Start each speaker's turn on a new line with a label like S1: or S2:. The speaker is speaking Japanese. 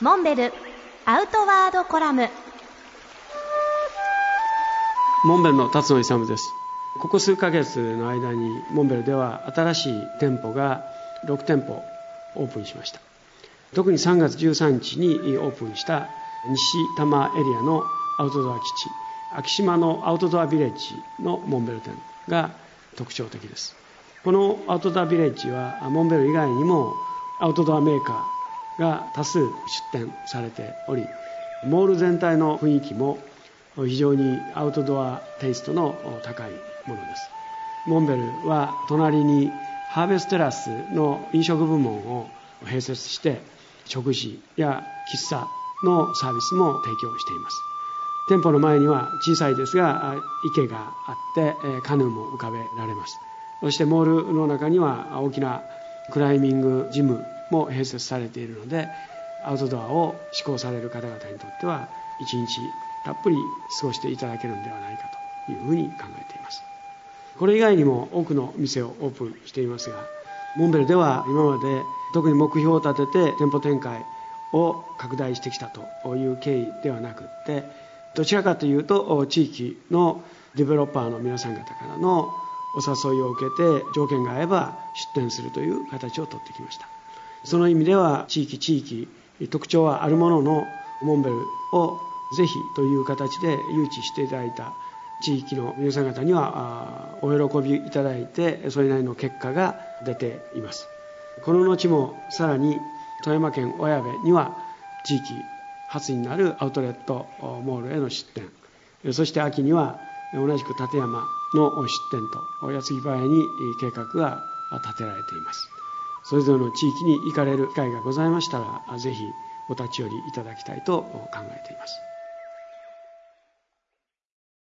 S1: モンベルアウトワードコラム。
S2: モンベルの辰野勇です。ここ数ヶ月の間にモンベルでは新しい店舗が6店舗オープンしました。特に3月13日にオープンした西多摩エリアのアウトドア基地昭島のアウトドアビレッジのモンベル店が特徴的です。このアウトドアビレッジはモンベル以外にもアウトドアメーカーが多数出店されておりモール全体の雰囲気も非常にアウトドアテイストの高いものです。モンベルは隣にハーベステラスの飲食部門を併設して食事や喫茶のサービスも提供しています。店舗の前には小さいですが池があってカヌーも浮かべられます。そしてモールの中には大きなクライミングジムも併設されているのでアウトドアを志向される方々にとっては一日たっぷり過ごしていただけるんではないかというふうに考えています。これ以外にも多くの店をオープンしていますがモンベルでは今まで特に目標を立てて店舗展開を拡大してきたという経緯ではなくってどちらかというと地域のディベロッパーの皆さん方からのお誘いを受けて条件が合えば出店するという形をとってきました。その意味では地域地域特徴はあるもののモンベルをぜひという形で誘致していただいた地域の皆さん方にはお喜びいただいてそれなりの結果が出ています。この後もさらに富山県小矢部には地域初になるアウトレットモールへの出店。そして秋には同じく立山の出店と矢継ぎ早に計画が立てられています。それぞれの地域に行かれる機会がございましたらぜひお立ち寄りいただきたいと考えています。